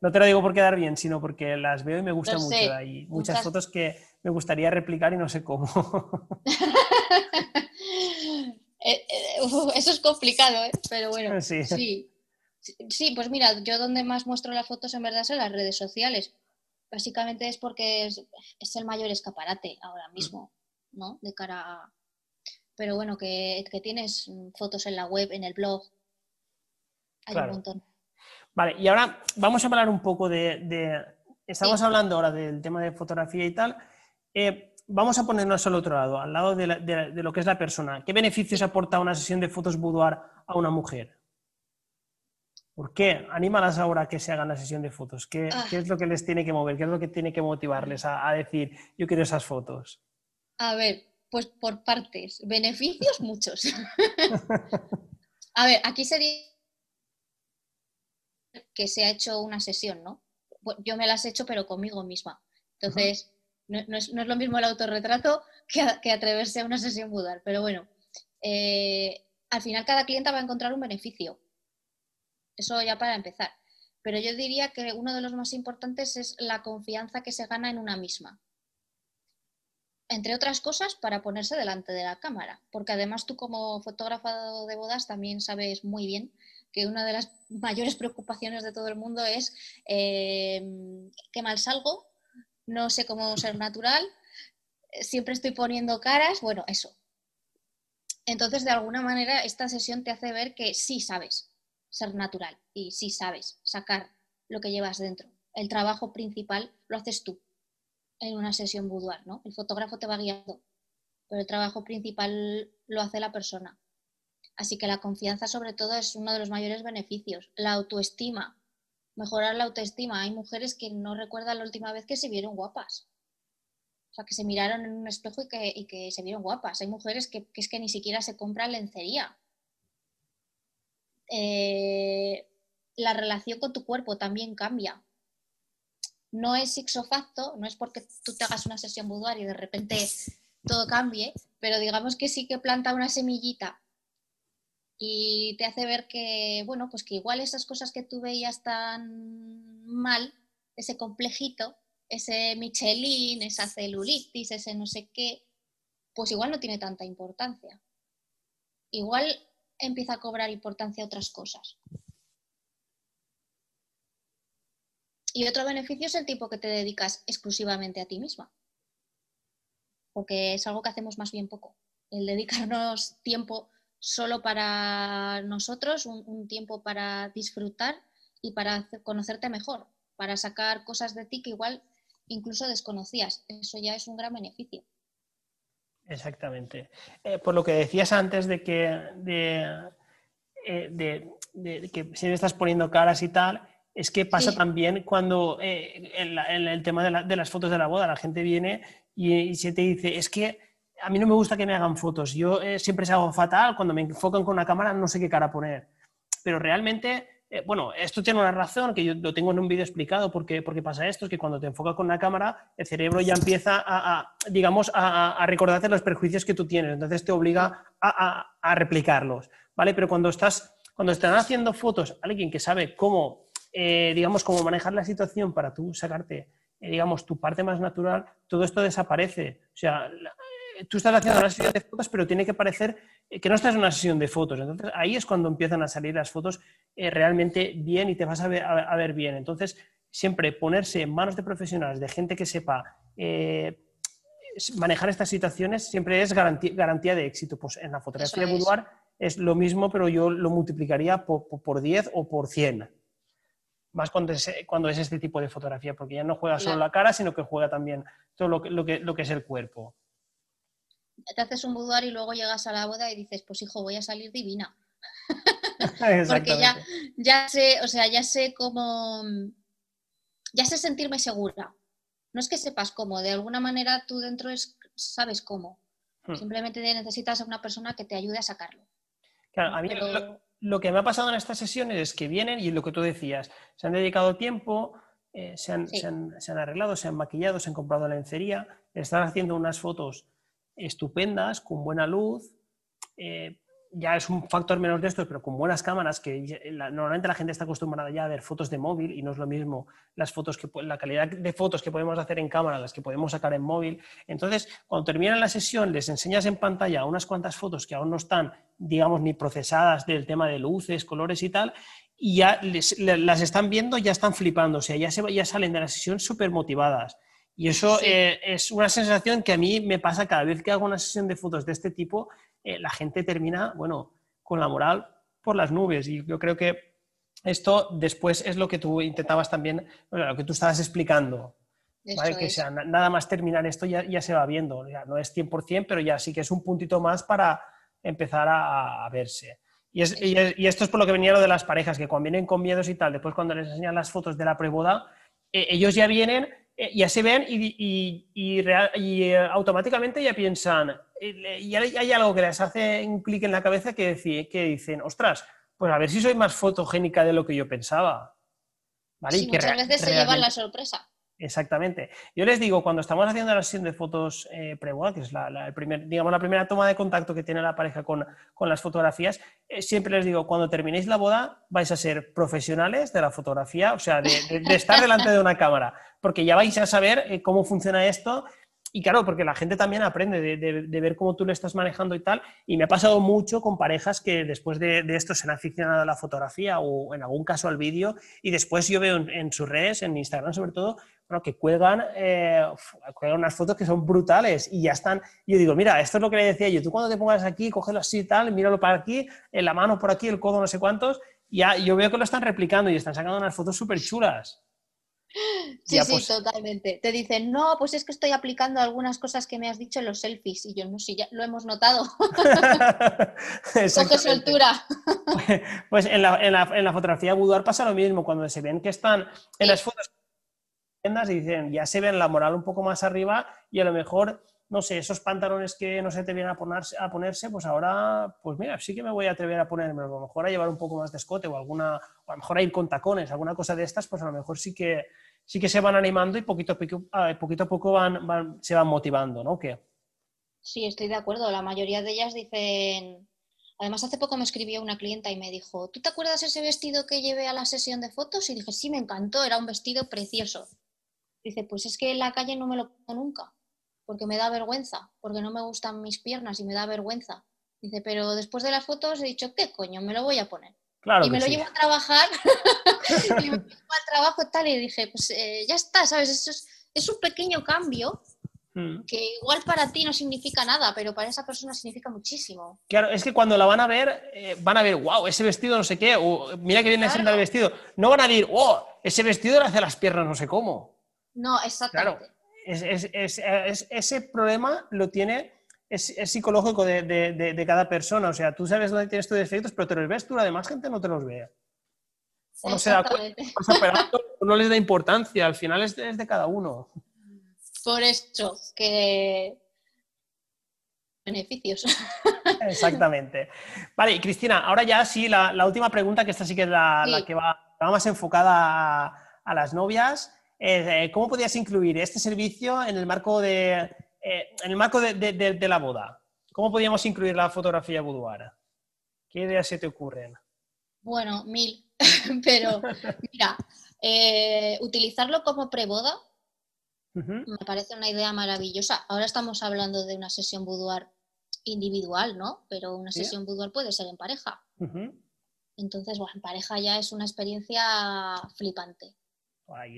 [SPEAKER 1] no te lo digo por quedar bien, sino porque las veo y me gusta mucho. Hay muchas, fotos que me gustaría replicar y no sé cómo. (laughs) (laughs)
[SPEAKER 2] Eh, eso es complicado, ¿eh? pero bueno, sí. sí. Sí, pues mira, yo donde más muestro las fotos en verdad son las redes sociales. Básicamente es porque es, el mayor escaparate ahora mismo, ¿no? De cara a... Pero bueno, que, tienes fotos en la web, en el blog. Hay un montón.
[SPEAKER 1] Vale, y ahora vamos a hablar un poco de... Estamos hablando ahora del tema de fotografía y tal. Eh, vamos a ponernos al otro lado, al lado de, de, lo que es la persona. ¿Qué beneficios aporta una sesión de fotos boudoir a una mujer? ¿Por qué? Anímalas ahora a que se hagan la sesión de fotos. ¿Qué, ah. es lo que les tiene que mover? ¿Qué es lo que tiene que motivarles a, decir, yo quiero esas fotos?
[SPEAKER 2] A ver, pues por partes. Beneficios muchos. (laughs) a ver, aquí sería que se ha hecho una sesión, ¿no? Yo me las he hecho, pero conmigo misma. Entonces, no, es, lo mismo el autorretrato (laughs) que, atreverse a una sesión budar. Pero bueno, eh, al final cada clienta va a encontrar un beneficio eso ya para empezar. Pero yo diría que uno de los más importantes es la confianza que se gana en una misma. Entre otras cosas, para ponerse delante de la cámara, porque además tú como fotógrafo de bodas también sabes muy bien que una de las mayores preocupaciones de todo el mundo es eh, qué mal salgo, no sé cómo ser natural, siempre estoy poniendo caras, bueno, eso. Entonces, de alguna manera, esta sesión te hace ver que sí sabes, ser natural y si sabes sacar lo que llevas dentro. El trabajo principal lo haces tú en una sesión boudoir, ¿no? El fotógrafo te va guiando, pero el trabajo principal lo hace la persona. Así que la confianza sobre todo es uno de los mayores beneficios. La autoestima, mejorar la autoestima. Hay mujeres que no recuerdan la última vez que se vieron guapas. O sea, que se miraron en un espejo y que, se vieron guapas. Hay mujeres que, que es que ni siquiera se compran lencería eh, la relación con tu cuerpo también cambia. No es ixofacto, no es porque tú te hagas una sesión boudoir y de repente todo cambie, pero digamos que sí que planta una semillita y te hace ver que, bueno, pues que igual esas cosas que tú veías tan mal, ese complejito, ese Michelin, esa celulitis, ese no sé qué, pues igual no tiene tanta importancia. Igual empieza a cobrar importancia otras cosas. Y otro beneficio es el tiempo que te dedicas exclusivamente a ti misma, porque es algo que hacemos más bien poco, el dedicarnos tiempo solo para nosotros, un, tiempo para disfrutar y para conocerte mejor, para sacar cosas de ti que igual incluso desconocías. Eso ya es un gran beneficio.
[SPEAKER 1] Exactamente. Eh, por lo que decías antes de que, de, eh, que si estás poniendo caras y tal, es que pasa también cuando eh, en, el tema de, las fotos de la boda, la gente viene y, se te dice, es que a mí no me gusta que me hagan fotos, yo siempre se hago fatal, cuando me enfocan con una cámara no sé qué cara poner, pero realmente eh, bueno, esto tiene una razón, que yo lo tengo en un vídeo explicado por qué, pasa esto, es que cuando te enfocas con la cámara, el cerebro ya empieza a, digamos, a, recordarte los perjuicios que tú tienes, entonces te obliga a, replicarlos, ¿vale? Pero cuando estás, cuando están haciendo fotos alguien que sabe cómo, eh, digamos, cómo manejar la situación para tú sacarte, eh, digamos, tu parte más natural, todo esto desaparece. O sea, tú estás haciendo una sesión de fotos, pero tiene que parecer eh, que no estás en una sesión de fotos. Entonces ahí es cuando empiezan a salir las fotos eh, realmente bien y te vas a ver, a, ver, bien. Entonces, siempre ponerse en manos de profesionales, de gente que sepa eh, manejar estas situaciones, siempre es garantía, de éxito. Pues en la fotografía de boudoir es. lo mismo, pero yo lo multiplicaría por, por 10 o por 100 más cuando es, cuando es este tipo de fotografía, porque ya no juega solo la cara, sino que juega también todo lo que, lo que, lo que es el cuerpo.
[SPEAKER 2] Te haces un boudoir y luego llegas a la boda y dices, pues hijo, voy a salir divina. (laughs) porque ya, ya sé, o sea, ya sé cómo, ya sé sentirme segura. No es que sepas cómo, de alguna manera tú dentro es, sabes cómo. Hmm. Simplemente necesitas a una persona que te ayude a sacarlo.
[SPEAKER 1] Claro, a mí lo que me ha pasado en estas sesiones es que vienen y lo que tú decías, se han dedicado tiempo, eh, se, han, arreglado, se han maquillado, se han comprado lencería, están haciendo unas fotos estupendas, con buena luz, eh, ya es un factor menos de estos, pero con buenas cámaras, que normalmente la gente está acostumbrada ya a ver fotos de móvil y no es lo mismo las fotos que, la calidad de fotos que podemos hacer en cámara, las que podemos sacar en móvil. Entonces, cuando termina la sesión, les enseñas en pantalla unas cuantas fotos que aún no están, digamos, ni procesadas del tema de luces, colores y tal, y ya las están viendo, ya están flipando, o sea, ya, se, ya salen de la sesión súper motivadas. Y eso eh, es una sensación que a mí me pasa cada vez que hago una sesión de fotos de este tipo, eh, la gente termina, bueno, con la moral por las nubes. Y yo creo que esto después es lo que tú intentabas también, lo que tú estabas explicando. Que sea, nada más terminar esto ya, ya se va viendo. no es 100%, pero ya sí que es un puntito más para empezar a, verse. Y, y, esto es por lo que venía lo de las parejas, que cuando vienen con miedos y tal, después cuando les enseñan las fotos de la preboda, eh, ellos ya vienen, eh, ya se ven y, y automáticamente ya piensan, y hay algo que les hace un clic en la cabeza que, que dicen, ostras, pues a ver si soy más fotogénica de lo que yo pensaba.
[SPEAKER 2] ¿Vale? Sí, muchas veces se llevan la sorpresa.
[SPEAKER 1] Exactamente. Yo les digo, cuando estamos haciendo la sesión de fotos eh, pre-boda, que es la, primer, digamos, la primera toma de contacto que tiene la pareja con, las fotografías, eh, siempre les digo, cuando terminéis la boda vais a ser profesionales de la fotografía, o sea, de, estar delante de una cámara, porque ya vais a saber eh, cómo funciona esto y claro, porque la gente también aprende de, ver cómo tú lo estás manejando y tal. Y me ha pasado mucho con parejas que después de, esto se han aficionado a la fotografía o en algún caso al vídeo. Y después yo veo en, sus redes, en Instagram sobre todo, bueno, que cuelgan, eh, cuelgan unas fotos que son brutales y ya están. Yo digo, mira, esto es lo que le decía yo. Tú cuando te pongas aquí, cógelo así y tal, míralo para aquí, en la mano por aquí, el codo no sé cuántos. Ya, yo veo que lo están replicando y están sacando unas fotos súper chulas.
[SPEAKER 2] Sí, sí, pues totalmente. Te dicen, no, pues es que estoy aplicando algunas cosas que me has dicho en los selfies. Y yo, no sé, ya lo hemos notado. (laughs) Coge soltura.
[SPEAKER 1] pues en la, en, la, en la, fotografía boudoir pasa lo mismo. Cuando se ven que están en las fotos y dicen, ya se ven la moral un poco más arriba y a lo mejor, no sé, esos pantalones que no se te vienen a ponerse, a ponerse, pues ahora, pues mira, sí que me voy a atrever a ponerme, a lo mejor a llevar un poco más de escote o alguna, o a lo mejor a ir con tacones, alguna cosa de estas, pues a lo mejor sí que, sí que se van animando y poquito a poco, poquito a poco van, se van motivando, ¿no? ¿Qué?
[SPEAKER 2] Sí, estoy de acuerdo. La mayoría de ellas dicen... Además, hace poco me escribió una clienta y me dijo, ¿tú te acuerdas ese vestido que llevé a la sesión de fotos? Y dije, sí, me encantó, era un vestido precioso. Dice, pues es que en la calle no me lo pongo nunca, porque me da vergüenza, porque no me gustan mis piernas y me da vergüenza. Dice, pero después de las fotos he dicho, ¿qué coño? Me lo voy a poner y me lo llevo a trabajar, (laughs) y me lo llevo al trabajo y tal, y dije, pues eh, ya está, ¿sabes? Eso es, un pequeño cambio mm. que igual para ti no significa nada, pero para esa persona significa muchísimo.
[SPEAKER 1] Claro, es que cuando la van a ver, eh, van a ver, wow, ese vestido no sé qué, o mira que viene siendo el vestido. No van a decir, wow, ese vestido le hace las piernas no sé cómo.
[SPEAKER 2] No, exactamente.
[SPEAKER 1] Claro, ese problema lo tiene es, psicológico de, cada persona. O sea, tú sabes dónde tienes tus defectos, pero te los ves tú, la demás gente no te los ve. O no se da cuenta, no les da importancia, al final es de, cada uno.
[SPEAKER 2] Por eso, que beneficios.
[SPEAKER 1] Exactamente. Vale, y Cristina, ahora ya sí, la, última pregunta, que esta sí que es la, que va, más enfocada a, las novias. Eh, ¿Cómo podrías incluir este servicio en el marco de, eh, en el marco de, la boda, ¿cómo podríamos incluir la fotografía boudoir? ¿Qué ideas se te ocurren?
[SPEAKER 2] Bueno, mil, (laughs) pero mira, eh, utilizarlo como preboda me parece una idea maravillosa. Ahora estamos hablando de una sesión boudoir individual, ¿no? Pero una sesión boudoir puede ser en pareja. Entonces, bueno, en pareja ya es una experiencia flipante.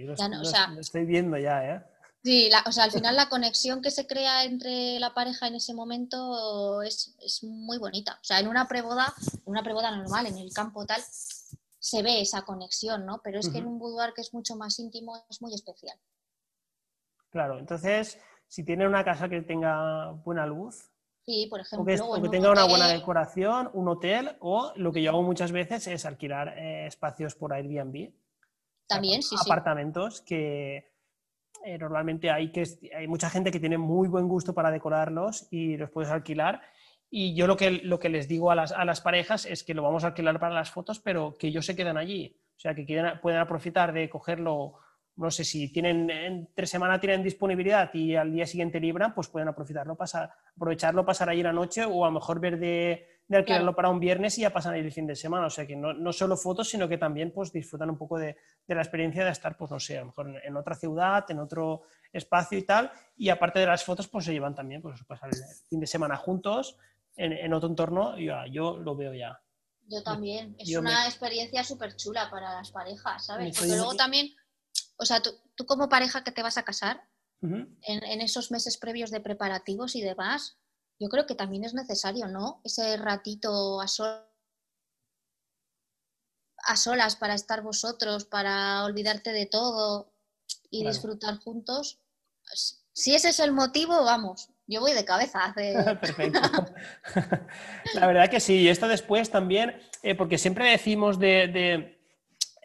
[SPEAKER 1] lo, estoy viendo ya, ¿eh?
[SPEAKER 2] Sí, o sea, al final la conexión que se crea entre la pareja en ese momento es, muy bonita. O sea, en una preboda, una preboda normal, en el campo tal, se ve esa conexión, ¿no? Pero es que en un boudoir que es mucho más íntimo es muy especial.
[SPEAKER 1] Claro, entonces, si tiene una casa que tenga buena luz,
[SPEAKER 2] Sí, por ejemplo.
[SPEAKER 1] O que, tenga una buena decoración, un hotel, o lo que yo hago muchas veces es alquilar eh, espacios por Airbnb.
[SPEAKER 2] También, sí,
[SPEAKER 1] Apartamentos que eh, normalmente hay, que, hay mucha gente que tiene muy buen gusto para decorarlos y los puedes alquilar. Y yo lo que, lo que les digo a las, a las parejas es que lo vamos a alquilar para las fotos, pero que ellos se quedan allí. O sea, que pueden aprovechar de cogerlo no sé si tienen en tres semanas tienen disponibilidad y al día siguiente libran, pues pueden aprovecharlo, pasar, aprovecharlo, pasar ahí la noche o a lo mejor ver de, de alquilarlo para un viernes y ya pasan ahí el fin de semana. O sea que no, no solo fotos, sino que también pues disfrutan un poco de, de, la experiencia de estar, pues no sé, a lo mejor en, otra ciudad, en otro espacio y tal. Y aparte de las fotos, pues se llevan también, pues pasar el fin de semana juntos en, en otro entorno. Y yo, yo lo veo ya.
[SPEAKER 2] Yo también. Es una experiencia súper chula para las parejas, ¿sabes? Porque luego también o sea, tú, como pareja que te vas a casar, en, esos meses previos de preparativos y demás, yo creo que también es necesario, ¿no? Ese ratito a, a solas para estar vosotros, para olvidarte de todo y disfrutar juntos. Si ese es el motivo, vamos, yo voy de cabeza. (laughs)
[SPEAKER 1] Perfecto. (laughs) La verdad que sí, y esto después también, eh, porque siempre decimos de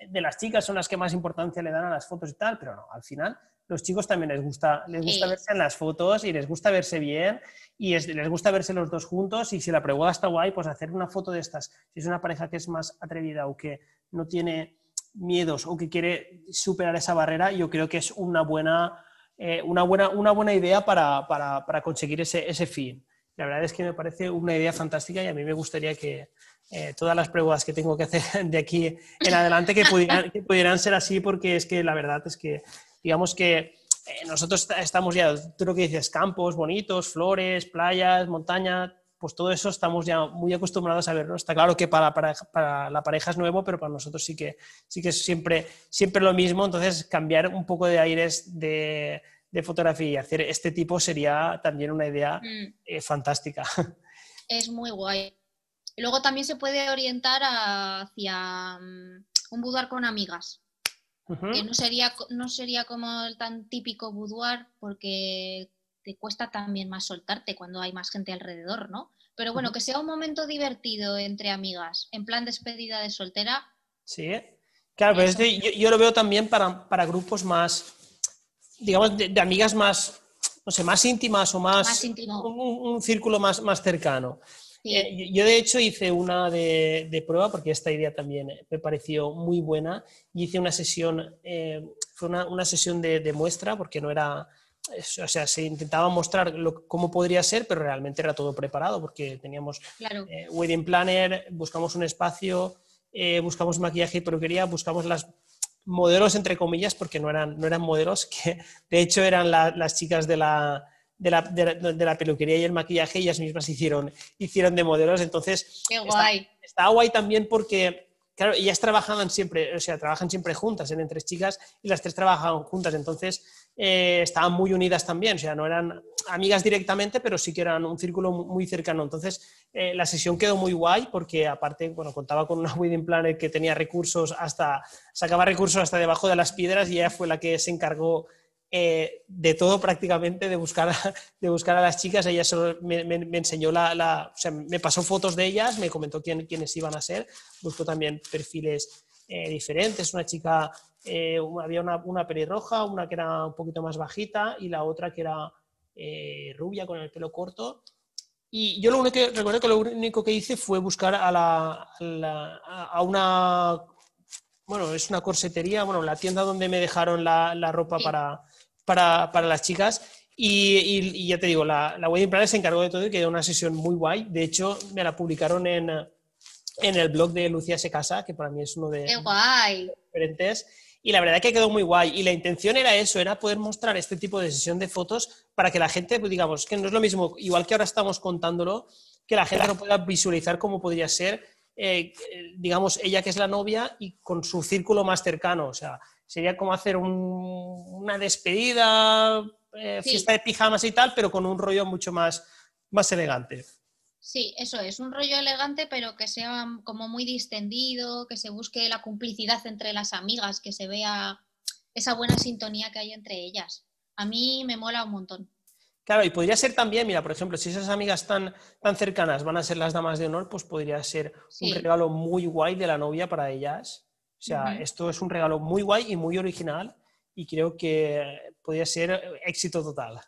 [SPEAKER 1] de las chicas son las que más importancia le dan a las fotos y tal, pero no, al final los chicos también les gusta, les gusta verse en las fotos y les gusta verse bien y les gusta verse los dos juntos y si la pregunta está guay, pues hacer una foto de estas. Si es una pareja que es más atrevida o que no tiene miedos o que quiere superar esa barrera, yo creo que es una buena, eh, una buena, una buena idea para, para, para conseguir ese, ese fin. La verdad es que me parece una idea fantástica y a mí me gustaría que, eh, todas las pruebas que tengo que hacer (laughs) de aquí en adelante que pudieran, que pudieran ser así, porque es que la verdad es que, digamos que eh, nosotros estamos ya, tú lo que dices, campos bonitos, flores, playas, montaña, pues todo eso estamos ya muy acostumbrados a verlo. Está claro que para, para, para, la pareja es nuevo, pero para nosotros sí que, sí que es siempre, siempre lo mismo. Entonces, cambiar un poco de aires de, de fotografía y hacer este tipo sería también una idea mm. eh, fantástica.
[SPEAKER 2] Es muy guay. Luego también se puede orientar hacia mm, un boudoir con amigas. Que no sería, no sería como el tan típico boudoir porque te cuesta también más soltarte cuando hay más gente alrededor, ¿no? Pero bueno, que sea un momento divertido entre amigas, en plan despedida de soltera.
[SPEAKER 1] Sí, claro, pero este, yo, lo veo también para, para grupos más, digamos, de, amigas más, no sé, más íntimas o más, un, círculo más, más cercano. Eh, yo, de hecho, hice una de, prueba, porque esta idea también me pareció muy buena, y hice una sesión, eh, fue una, sesión de, muestra, porque no era, o sea, se intentaba mostrar cómo podría ser, pero realmente era todo preparado, porque teníamos eh, wedding planner, buscamos un espacio, buscamos maquillaje y peluquería, buscamos las modelos, entre comillas, porque no eran, no eran modelos, (laughs) que de hecho eran las chicas de la de la, de, la, peluquería y el maquillaje, ellas mismas hicieron, hicieron de modelos. Entonces,
[SPEAKER 2] Qué guay.
[SPEAKER 1] Está, guay también porque, claro, ellas trabajaban siempre, o sea, trabajan siempre juntas, eran tres chicas y las tres trabajaban juntas. Entonces, eh, estaban muy unidas también, o sea, no eran amigas directamente, pero sí que eran un círculo muy cercano. Entonces, eh, la sesión quedó muy guay porque aparte, bueno, contaba con una wedding planner que tenía recursos hasta, sacaba recursos hasta debajo de las piedras y ella fue la que se encargó eh, de todo prácticamente, de buscar, a, de buscar a las chicas. Ella solo me, enseñó la, o sea, me pasó fotos de ellas, me comentó quién, quiénes iban a ser, buscó también perfiles eh, diferentes. Una chica, eh, había una, una, pelirroja, una que era un poquito más bajita y la otra que era rubia con el pelo corto. Y yo lo único que recuerdo que lo único que hice fue buscar a, la, a una bueno, es una corsetería, bueno, la tienda donde me dejaron la, la ropa para, para, para las chicas. Y, y, ya te digo, la, la Wedding Planner se encargó de todo y quedó una sesión muy guay. De hecho, me la publicaron en, en el blog de Lucía Se Casa, que para mí es uno de
[SPEAKER 2] ¡Qué guay!
[SPEAKER 1] diferentes. Y la verdad que quedó muy guay. Y la intención era eso, era poder mostrar este tipo de sesión de fotos para que la gente, pues, digamos, que no es lo mismo, igual que ahora estamos contándolo, que la gente no pueda visualizar cómo podría ser, eh, digamos, ella que es la novia y con su círculo más cercano. O sea, Sería como hacer una despedida, eh, fiesta de pijamas y tal, pero con un rollo mucho más, más elegante.
[SPEAKER 2] Sí, eso es, un rollo elegante, pero que sea como muy distendido, que se busque la complicidad entre las amigas, que se vea esa buena sintonía que hay entre ellas. A mí me mola un montón.
[SPEAKER 1] Claro, y podría ser también, mira, por ejemplo, si esas amigas tan, tan cercanas van a ser las damas de honor, pues podría ser un regalo muy guay de la novia para ellas. O sea, esto es un regalo muy guay y muy original y creo que podría ser éxito total.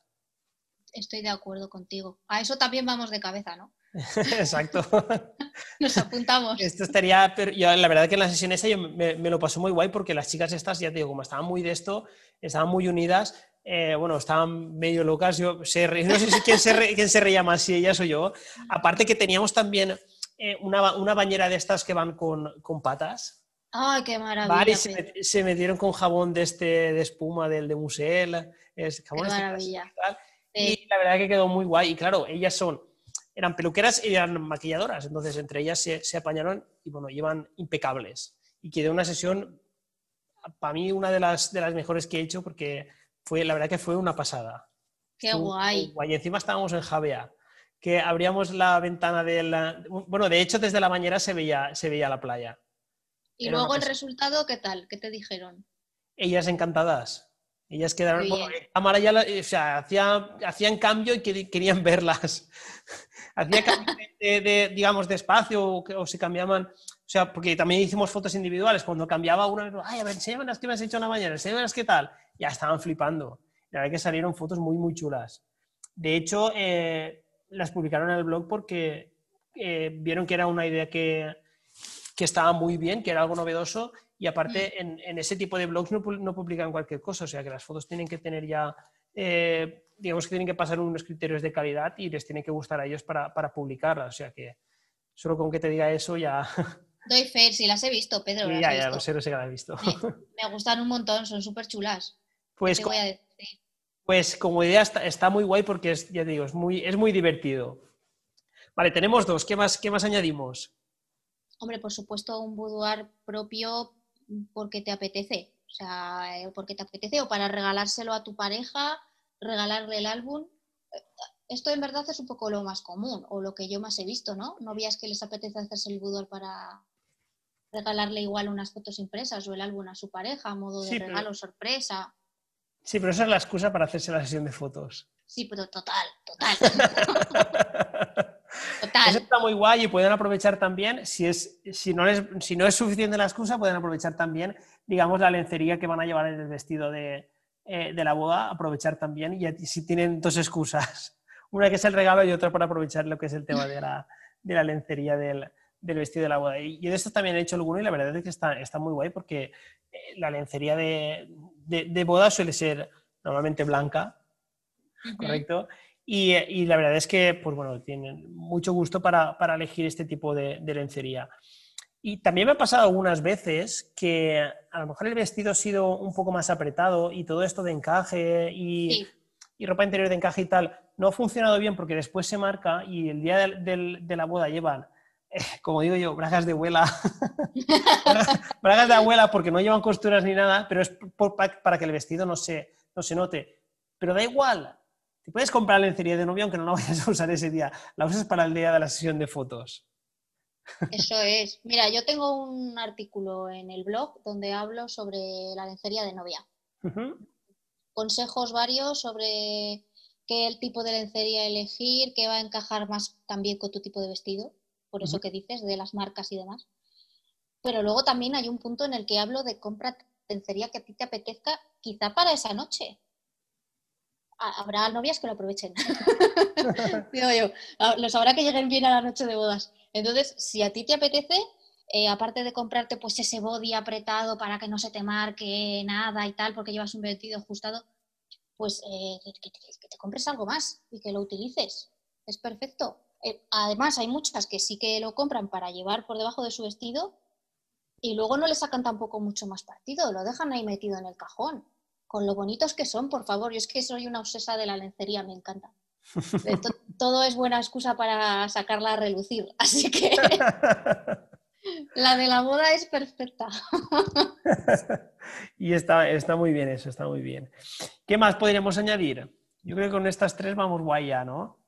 [SPEAKER 2] Estoy de acuerdo contigo. A eso también vamos de cabeza, ¿no? (laughs)
[SPEAKER 1] Exacto. (laughs)
[SPEAKER 2] Nos apuntamos.
[SPEAKER 1] Esto estaría, pero yo, la verdad que en la sesión esa yo me, me, lo pasó muy guay porque las chicas estas, ya te digo, como estaban muy de esto, estaban muy unidas, eh, bueno, estaban medio locas, yo no sé si quién se, quién se reía más, si ellas o yo. Aparte que teníamos también eh, una, una, bañera de estas que van con, con patas.
[SPEAKER 2] ¡Ay, qué maravilla!
[SPEAKER 1] se, metieron con jabón de este de espuma del de Musel.
[SPEAKER 2] Es, qué este maravilla.
[SPEAKER 1] Y la verdad que quedó muy guay. Y claro, ellas son, eran peluqueras y eran maquilladoras, entonces entre ellas se, se apañaron y bueno, llevan impecables. Y quedó una sesión, para mí, una de las, de las mejores que he hecho porque fue, la verdad que fue una pasada.
[SPEAKER 2] Qué guay.
[SPEAKER 1] Y encima estábamos en Javea, que abríamos la ventana de la... Bueno, de hecho desde la bañera se veía, se veía la playa.
[SPEAKER 2] ¿Y luego el resultado qué tal? ¿Qué te dijeron?
[SPEAKER 1] Ellas encantadas. Ellas quedaron... Bueno, cámara ya, o sea, hacían cambio y querían verlas. (laughs) hacía cambio de, digamos, de espacio o, o se cambiaban... O sea, porque también hicimos fotos individuales. Cuando cambiaba una, ay, a ver, enséñame las que me has hecho en la mañana, enséñame las que tal ya estaban flipando. La verdad que salieron fotos muy, muy chulas. De hecho, eh, las publicaron en el blog porque eh, vieron que era una idea que, que, estaba muy bien, que era algo novedoso y aparte mm. en, ese tipo de blogs no, no, publican cualquier cosa, o sea que las fotos tienen que tener ya, eh, digamos que tienen que pasar unos criterios de calidad y les tiene que gustar a ellos para, para publicarlas, o sea que solo con que te diga eso ya... (laughs)
[SPEAKER 2] Doy fe, si las he visto, Pedro.
[SPEAKER 1] ya, ya, lo sé, lo sé que las he visto. (laughs)
[SPEAKER 2] me gustan un montón, son súper chulas.
[SPEAKER 1] Pues, pues como idea está, muy guay porque es, ya digo, es muy, es muy divertido. Vale, tenemos dos. ¿Qué más, qué más añadimos?
[SPEAKER 2] Hombre, por supuesto, un boudoir propio porque te apetece. O sea, eh, porque te apetece o para regalárselo a tu pareja, regalarle el álbum. Esto en verdad es un poco lo más común o lo que yo más he visto, ¿no? Novias que les apetece hacerse el boudoir para regalarle igual unas fotos impresas o el álbum a su pareja a modo de regalo sorpresa.
[SPEAKER 1] Sí, pero esa es la excusa para hacerse la sesión de fotos.
[SPEAKER 2] Sí, pero total, total. (laughs)
[SPEAKER 1] total. Eso está muy guay y pueden aprovechar también, si, es, si, no es, si no es suficiente la excusa, pueden aprovechar también, digamos, la lencería que van a llevar en el vestido de, eh, la boda, aprovechar también, y si tienen dos excusas, (laughs) una que es el regalo y otra para aprovechar lo que es el tema de la, de la lencería del, del vestido de la boda. Y, de esto también he hecho alguno y la verdad es que está, está muy guay porque eh, la lencería de, de, boda suele ser normalmente blanca, ¿correcto? Y, y, la verdad es que, pues bueno, tienen mucho gusto para, para elegir este tipo de, de, lencería. Y también me ha pasado algunas veces que a lo mejor el vestido ha sido un poco más apretado y todo esto de encaje y, y ropa interior de encaje y tal no ha funcionado bien porque después se marca y el día de, de la boda llevan como digo yo, bragas de abuela. (laughs) bragas de abuela porque no llevan costuras ni nada, pero es para que el vestido no se, no se note. Pero da igual. Te puedes comprar lencería de novia aunque no la (laughs) vayas a usar ese día. La usas para el día de la sesión de fotos.
[SPEAKER 2] Eso es. Mira, yo tengo un artículo en el blog donde hablo sobre la lencería de novia. Consejos varios sobre qué el tipo de lencería elegir, qué va a encajar más también con tu tipo de vestido por eso que dices, de las marcas y demás. Pero luego también hay un punto en el que hablo de compra lencería que a ti te apetezca, quizá para esa noche. Habrá novias que lo aprovechen. (laughs) (laughs) Digo yo, ah, los habrá que lleguen bien a la noche de bodas. Entonces, si a ti te apetece, eh, aparte de comprarte pues ese body apretado para que no se te marque nada y tal, porque llevas un vestido ajustado, pues eh, que, te compres algo más y que lo utilices. Es perfecto. Eh, además, hay muchas que sí que lo compran para llevar por debajo de su vestido y luego no le sacan tampoco mucho más partido, lo dejan ahí metido en el cajón. Con lo bonitos que son, por favor. Yo es que soy una obsesa de la lencería, me encanta. (laughs) todo es buena excusa para sacarla a relucir, (laughs) así que... La de la boda es perfecta. (laughs)
[SPEAKER 1] y está, está muy bien eso, está muy bien. ¿Qué más podríamos añadir? Yo creo que con estas tres vamos guay ya, ¿no?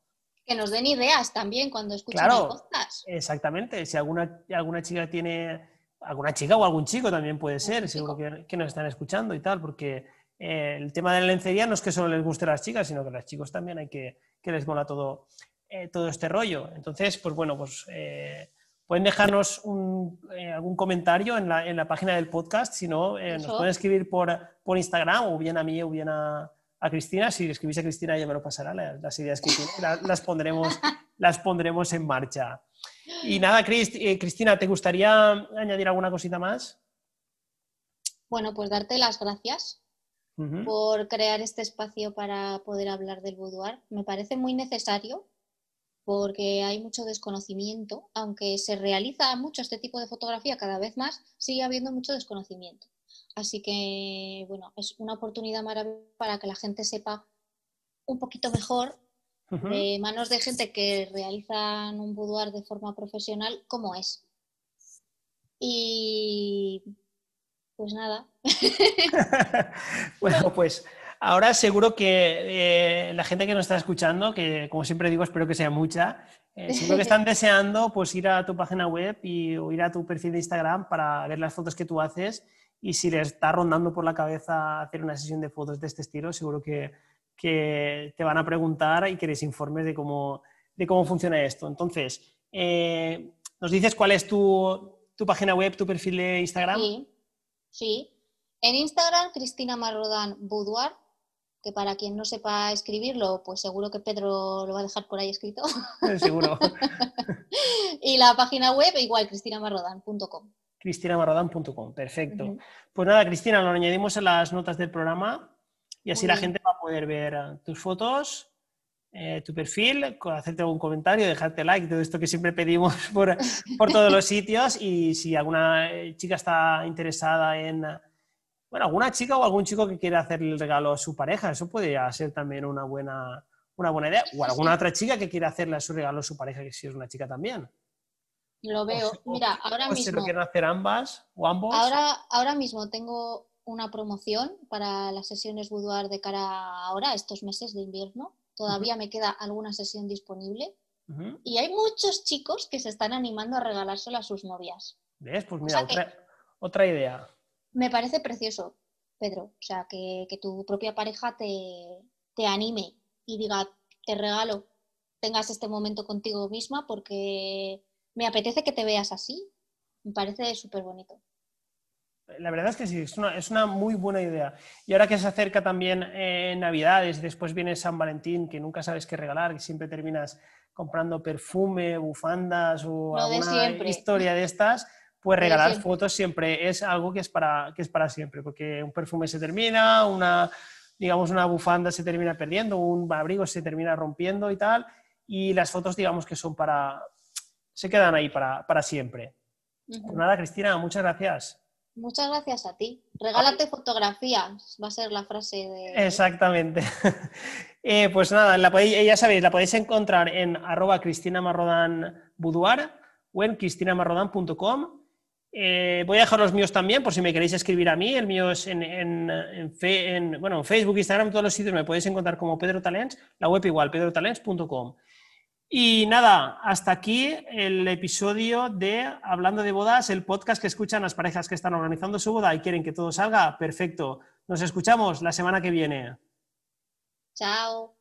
[SPEAKER 2] Que nos den ideas también cuando escuchen claro, podcast.
[SPEAKER 1] Exactamente. Si alguna, alguna chica tiene, alguna chica o algún chico también puede ser, seguro que, nos están escuchando y tal, porque eh, el tema de la lencería no es que solo les guste a las chicas, sino que a los chicos también hay que, que les mola todo, eh, todo este rollo. Entonces, pues bueno, pues eh, pueden dejarnos algún comentario en la, en la, página del podcast, si no, nos pueden escribir por, por Instagram o bien a mí o bien a, a Cristina. Si escribís a Cristina, ella me lo pasará, las, ideas que tiene, las, pondremos, (laughs) las pondremos en marcha. Y nada, eh, Cristina, ¿te gustaría añadir alguna cosita más?
[SPEAKER 2] Bueno, pues darte las gracias por crear este espacio para poder hablar del boudoir. Me parece muy necesario porque hay mucho desconocimiento, aunque se realiza mucho este tipo de fotografía cada vez más, sigue habiendo mucho desconocimiento. Así que, bueno, es una oportunidad maravillosa para que la gente sepa un poquito mejor de manos de gente que realizan un boudoir de forma profesional cómo es. Y pues nada. (laughs)
[SPEAKER 1] bueno, pues ahora seguro que eh, la gente que nos está escuchando, que como siempre digo, espero que sea mucha, eh, seguro que están (laughs) deseando pues ir a tu página web y, o ir a tu perfil de Instagram para ver las fotos que tú haces y si les está rondando por la cabeza hacer una sesión de fotos de este estilo, seguro que, que te van a preguntar y queréis informes de cómo, de cómo funciona esto. Entonces, eh, ¿nos dices cuál es tu, tu, página web, tu perfil de Instagram?
[SPEAKER 2] Sí, sí. En Instagram, Cristina Marrodan Boudoir, que para quien no sepa escribirlo, pues seguro que Pedro lo va a dejar por ahí escrito.
[SPEAKER 1] seguro. (laughs)
[SPEAKER 2] y la página web, igual, cristinamarrodan.com
[SPEAKER 1] cristinamarrodan.com. Perfecto. Pues nada, Cristina, lo añadimos en las notas del programa y así la gente va a poder ver eh, tus fotos, eh, tu perfil, hacerte algún comentario, dejarte like, todo esto que siempre pedimos (laughs) por, por todos los sitios y si alguna eh, chica está interesada en, bueno, alguna chica o algún chico que quiera hacer el regalo a su pareja, eso podría ser también una buena, una buena idea. O alguna otra chica que quiera hacerle su regalo a su pareja, que si es una chica también.
[SPEAKER 2] Lo veo. Mira, ahora mismo. Si
[SPEAKER 1] lo quieren hacer ambas o ambos.
[SPEAKER 2] Ahora, ahora mismo tengo una promoción para las sesiones boudoir de cara a ahora, estos meses de invierno. Todavía me queda alguna sesión disponible. Y hay muchos chicos que se están animando a regalárselo a sus novias.
[SPEAKER 1] ¿Ves? Pues mira, otra, otra, idea.
[SPEAKER 2] Me parece precioso, Pedro. O sea, que, que tu propia pareja te, te anime y diga, te regalo, tengas este momento contigo misma porque me apetece que te veas así. Me parece súper bonito.
[SPEAKER 1] La verdad es que sí, es una, es una, muy buena idea. Y ahora que se acerca también eh, Navidades, después viene San Valentín, que nunca sabes qué regalar, que siempre terminas comprando perfume, bufandas o alguna historia de estas, pues regalar fotos siempre es algo que es, para, que es para siempre, porque un perfume se termina, una, digamos, una bufanda se termina perdiendo, un abrigo se termina rompiendo y tal, y las fotos digamos que son para, se quedan ahí para, siempre. Pues nada, Cristina, muchas gracias.
[SPEAKER 2] Muchas gracias a ti. Regálate fotografías, va a ser la frase de...
[SPEAKER 1] Exactamente. (laughs) Eh, pues nada, la ya sabéis, la podéis encontrar en arroba cristina-marrodan-boudoir o en cristinamarrodan.com. Eh, voy a dejar los míos también, por si me queréis escribir a mí. El mío es en, en, bueno, en Facebook, Instagram, todos los sitios me podéis encontrar como Pedro Talents, la web igual, pedrotalents.com. Y nada, hasta aquí el episodio de Hablando de Bodas, el podcast que escuchan las parejas que están organizando su boda y quieren que todo salga perfecto. Nos escuchamos la semana que viene.
[SPEAKER 2] Chao.